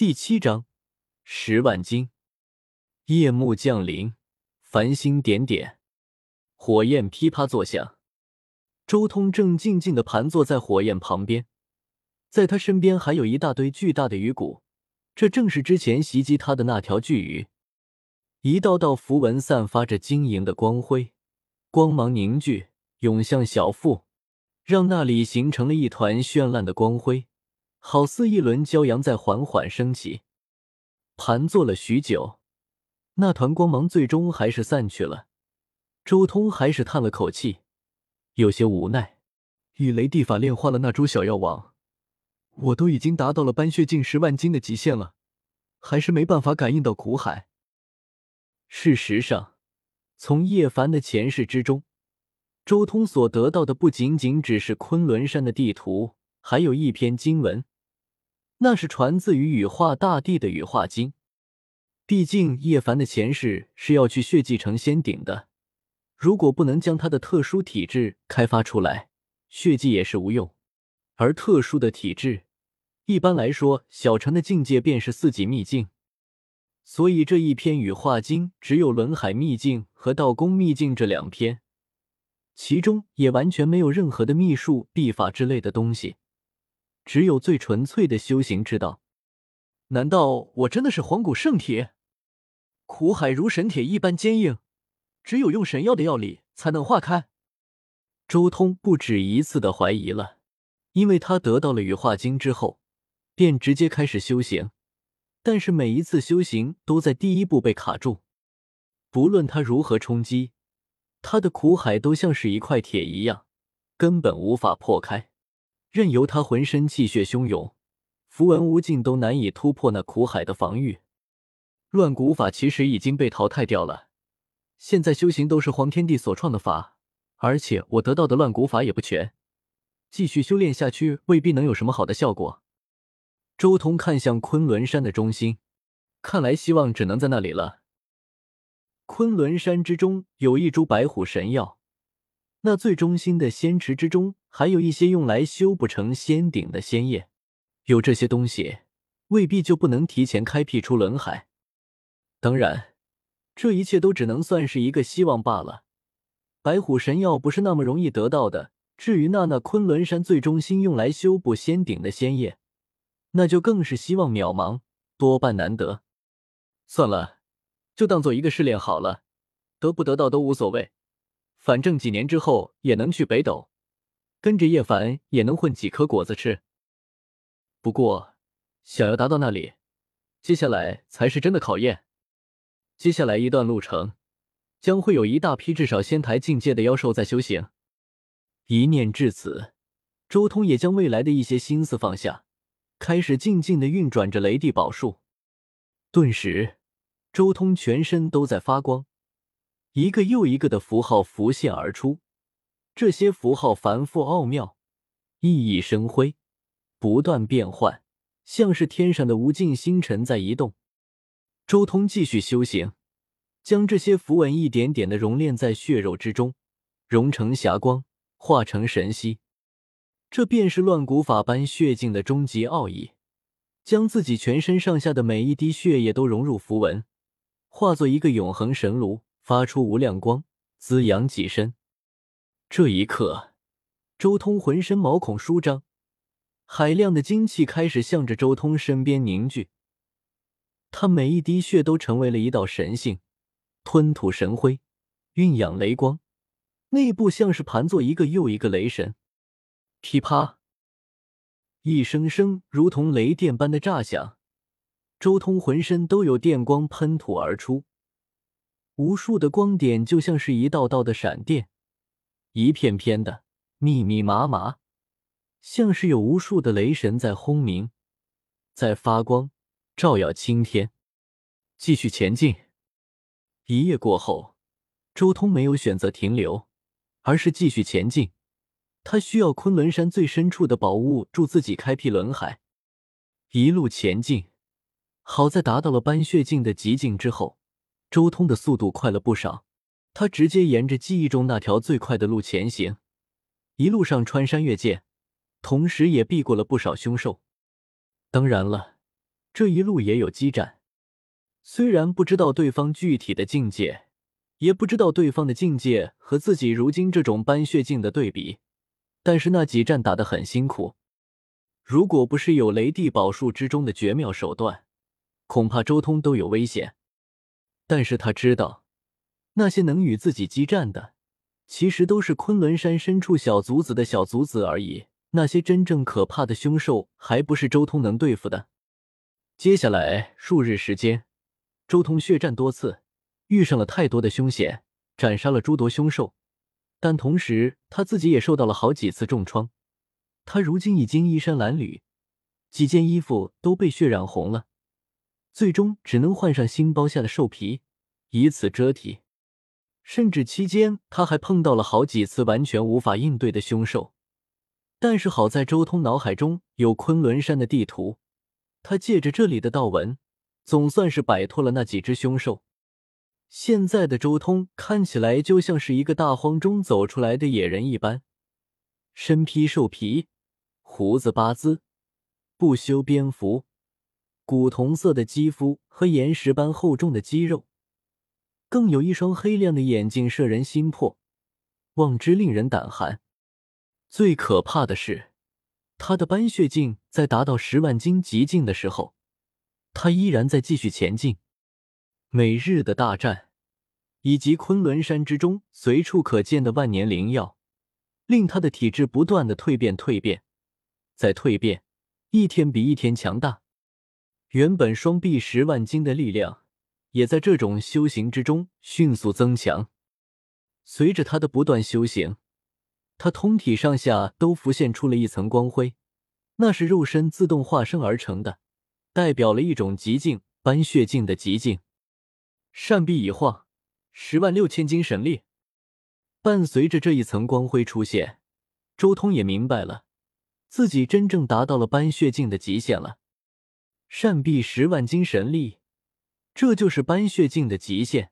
第七章十万金。夜幕降临，繁星点点，火焰噼啪作响。周通正静静的盘坐在火焰旁边，在他身边还有一大堆巨大的鱼骨，这正是之前袭击他的那条巨鱼。一道道符文散发着晶莹的光辉，光芒凝聚，涌向小腹，让那里形成了一团绚烂的光辉。好似一轮骄阳在缓缓升起，盘坐了许久，那团光芒最终还是散去了。周通还是叹了口气，有些无奈。与雷地法炼化了那株小药王，我都已经达到了斑血境十万斤的极限了，还是没办法感应到苦海。事实上，从叶凡的前世之中，周通所得到的不仅仅只是昆仑山的地图，还有一篇经文。那是传自于羽化大帝的羽化经。毕竟叶凡的前世是要去血祭成仙顶的，如果不能将他的特殊体质开发出来，血祭也是无用。而特殊的体质，一般来说，小成的境界便是四级秘境。所以这一篇羽化经只有轮海秘境和道宫秘境这两篇，其中也完全没有任何的秘术、秘法之类的东西。只有最纯粹的修行之道。难道我真的是黄古圣体？苦海如神铁一般坚硬，只有用神药的药力才能化开。周通不止一次的怀疑了，因为他得到了羽化经之后，便直接开始修行，但是每一次修行都在第一步被卡住，不论他如何冲击，他的苦海都像是一块铁一样，根本无法破开。任由他浑身气血汹涌，符文无尽，都难以突破那苦海的防御。乱古法其实已经被淘汰掉了，现在修行都是黄天帝所创的法，而且我得到的乱古法也不全，继续修炼下去未必能有什么好的效果。周通看向昆仑山的中心，看来希望只能在那里了。昆仑山之中有一株白虎神药。那最中心的仙池之中，还有一些用来修补成仙顶的仙叶。有这些东西，未必就不能提前开辟出轮海。当然，这一切都只能算是一个希望罢了。白虎神药不是那么容易得到的。至于那那昆仑山最中心用来修补仙顶的仙叶，那就更是希望渺茫，多半难得。算了，就当做一个试炼好了，得不得到都无所谓。反正几年之后也能去北斗，跟着叶凡也能混几颗果子吃。不过，想要达到那里，接下来才是真的考验。接下来一段路程，将会有一大批至少仙台境界的妖兽在修行。一念至此，周通也将未来的一些心思放下，开始静静的运转着雷帝宝术。顿时，周通全身都在发光。一个又一个的符号浮现而出，这些符号繁复奥妙，熠熠生辉，不断变换，像是天上的无尽星辰在移动。周通继续修行，将这些符文一点点的熔炼在血肉之中，融成霞光，化成神息。这便是乱古法般血境的终极奥义，将自己全身上下的每一滴血液都融入符文，化作一个永恒神炉。发出无量光，滋养己身。这一刻，周通浑身毛孔舒张，海量的精气开始向着周通身边凝聚。他每一滴血都成为了一道神性，吞吐神辉，蕴养雷光，内部像是盘坐一个又一个雷神。噼啪，一声声如同雷电般的炸响，周通浑身都有电光喷吐而出。无数的光点就像是一道道的闪电，一片片的密密麻麻，像是有无数的雷神在轰鸣，在发光，照耀青天。继续前进。一夜过后，周通没有选择停留，而是继续前进。他需要昆仑山最深处的宝物助自己开辟轮海。一路前进，好在达到了斑血境的极境之后。周通的速度快了不少，他直接沿着记忆中那条最快的路前行，一路上穿山越涧，同时也避过了不少凶兽。当然了，这一路也有激战。虽然不知道对方具体的境界，也不知道对方的境界和自己如今这种斑血境的对比，但是那几战打得很辛苦。如果不是有雷帝宝术之中的绝妙手段，恐怕周通都有危险。但是他知道，那些能与自己激战的，其实都是昆仑山深处小卒子的小卒子而已。那些真正可怕的凶兽，还不是周通能对付的。接下来数日时间，周通血战多次，遇上了太多的凶险，斩杀了诸多凶兽，但同时他自己也受到了好几次重创。他如今已经衣衫褴褛，几件衣服都被血染红了，最终只能换上新剥下的兽皮，以此遮体。甚至期间他还碰到了好几次完全无法应对的凶兽。但是好在周通脑海中有昆仑山的地图，他借着这里的道纹，总算是摆脱了那几只凶兽。现在的周通看起来就像是一个大荒中走出来的野人一般，身披兽皮，胡子八字，不修边幅，古铜色的肌肤和岩石般厚重的肌肉，更有一双黑亮的眼睛，摄人心魄，望之令人胆寒。最可怕的是，他的斑血境在达到十万斤极境的时候，他依然在继续前进。每日的大战，以及昆仑山之中随处可见的万年灵药，令他的体质不断的蜕变、蜕变、再蜕变，一天比一天强大。原本双臂十万斤的力量，也在这种修行之中迅速增强。随着他的不断修行。他通体上下都浮现出了一层光辉，那是肉身自动化身而成的，代表了一种极境斑血境的极境。扇臂一晃，十万六千斤神力。伴随着这一层光辉出现，周通也明白了，自己真正达到了斑血境的极限了。扇臂十万斤神力，这就是斑血境的极限，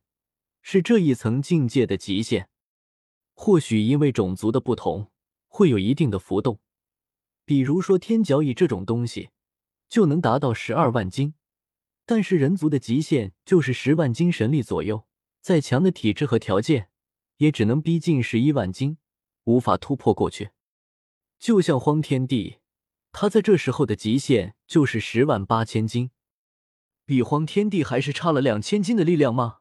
是这一层境界的极限。或许因为种族的不同，会有一定的浮动。比如说天角蚁这种东西，就能达到十二万斤，但是人族的极限就是十万斤神力左右。再强的体质和条件，也只能逼近十一万斤，无法突破过去。就像荒天帝，他在这时候的极限就是十万八千斤，比荒天帝还是差了两千斤的力量吗？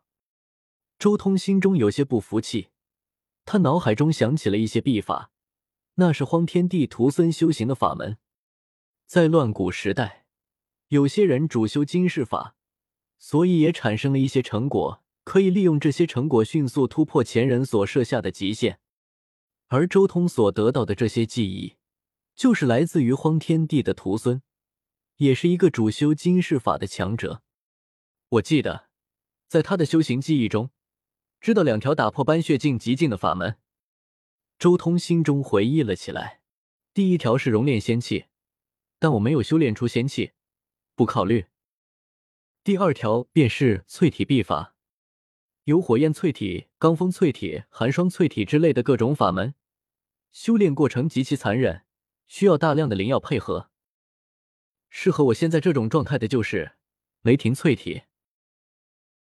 周通心中有些不服气。他脑海中想起了一些秘法，那是荒天帝徒孙修行的法门。在乱古时代，有些人主修金世法，所以也产生了一些成果，可以利用这些成果迅速突破前人所设下的极限。而周通所得到的这些记忆，就是来自于荒天帝的徒孙，也是一个主修金世法的强者。我记得，在他的修行记忆中。知道两条打破斑血境极境的法门，周通心中回忆了起来。第一条是熔炼仙气，但我没有修炼出仙气，不考虑。第二条便是淬体秘法，有火焰淬体、罡风淬体、寒霜淬体之类的各种法门，修炼过程极其残忍，需要大量的灵药配合。适合我现在这种状态的就是雷霆淬体。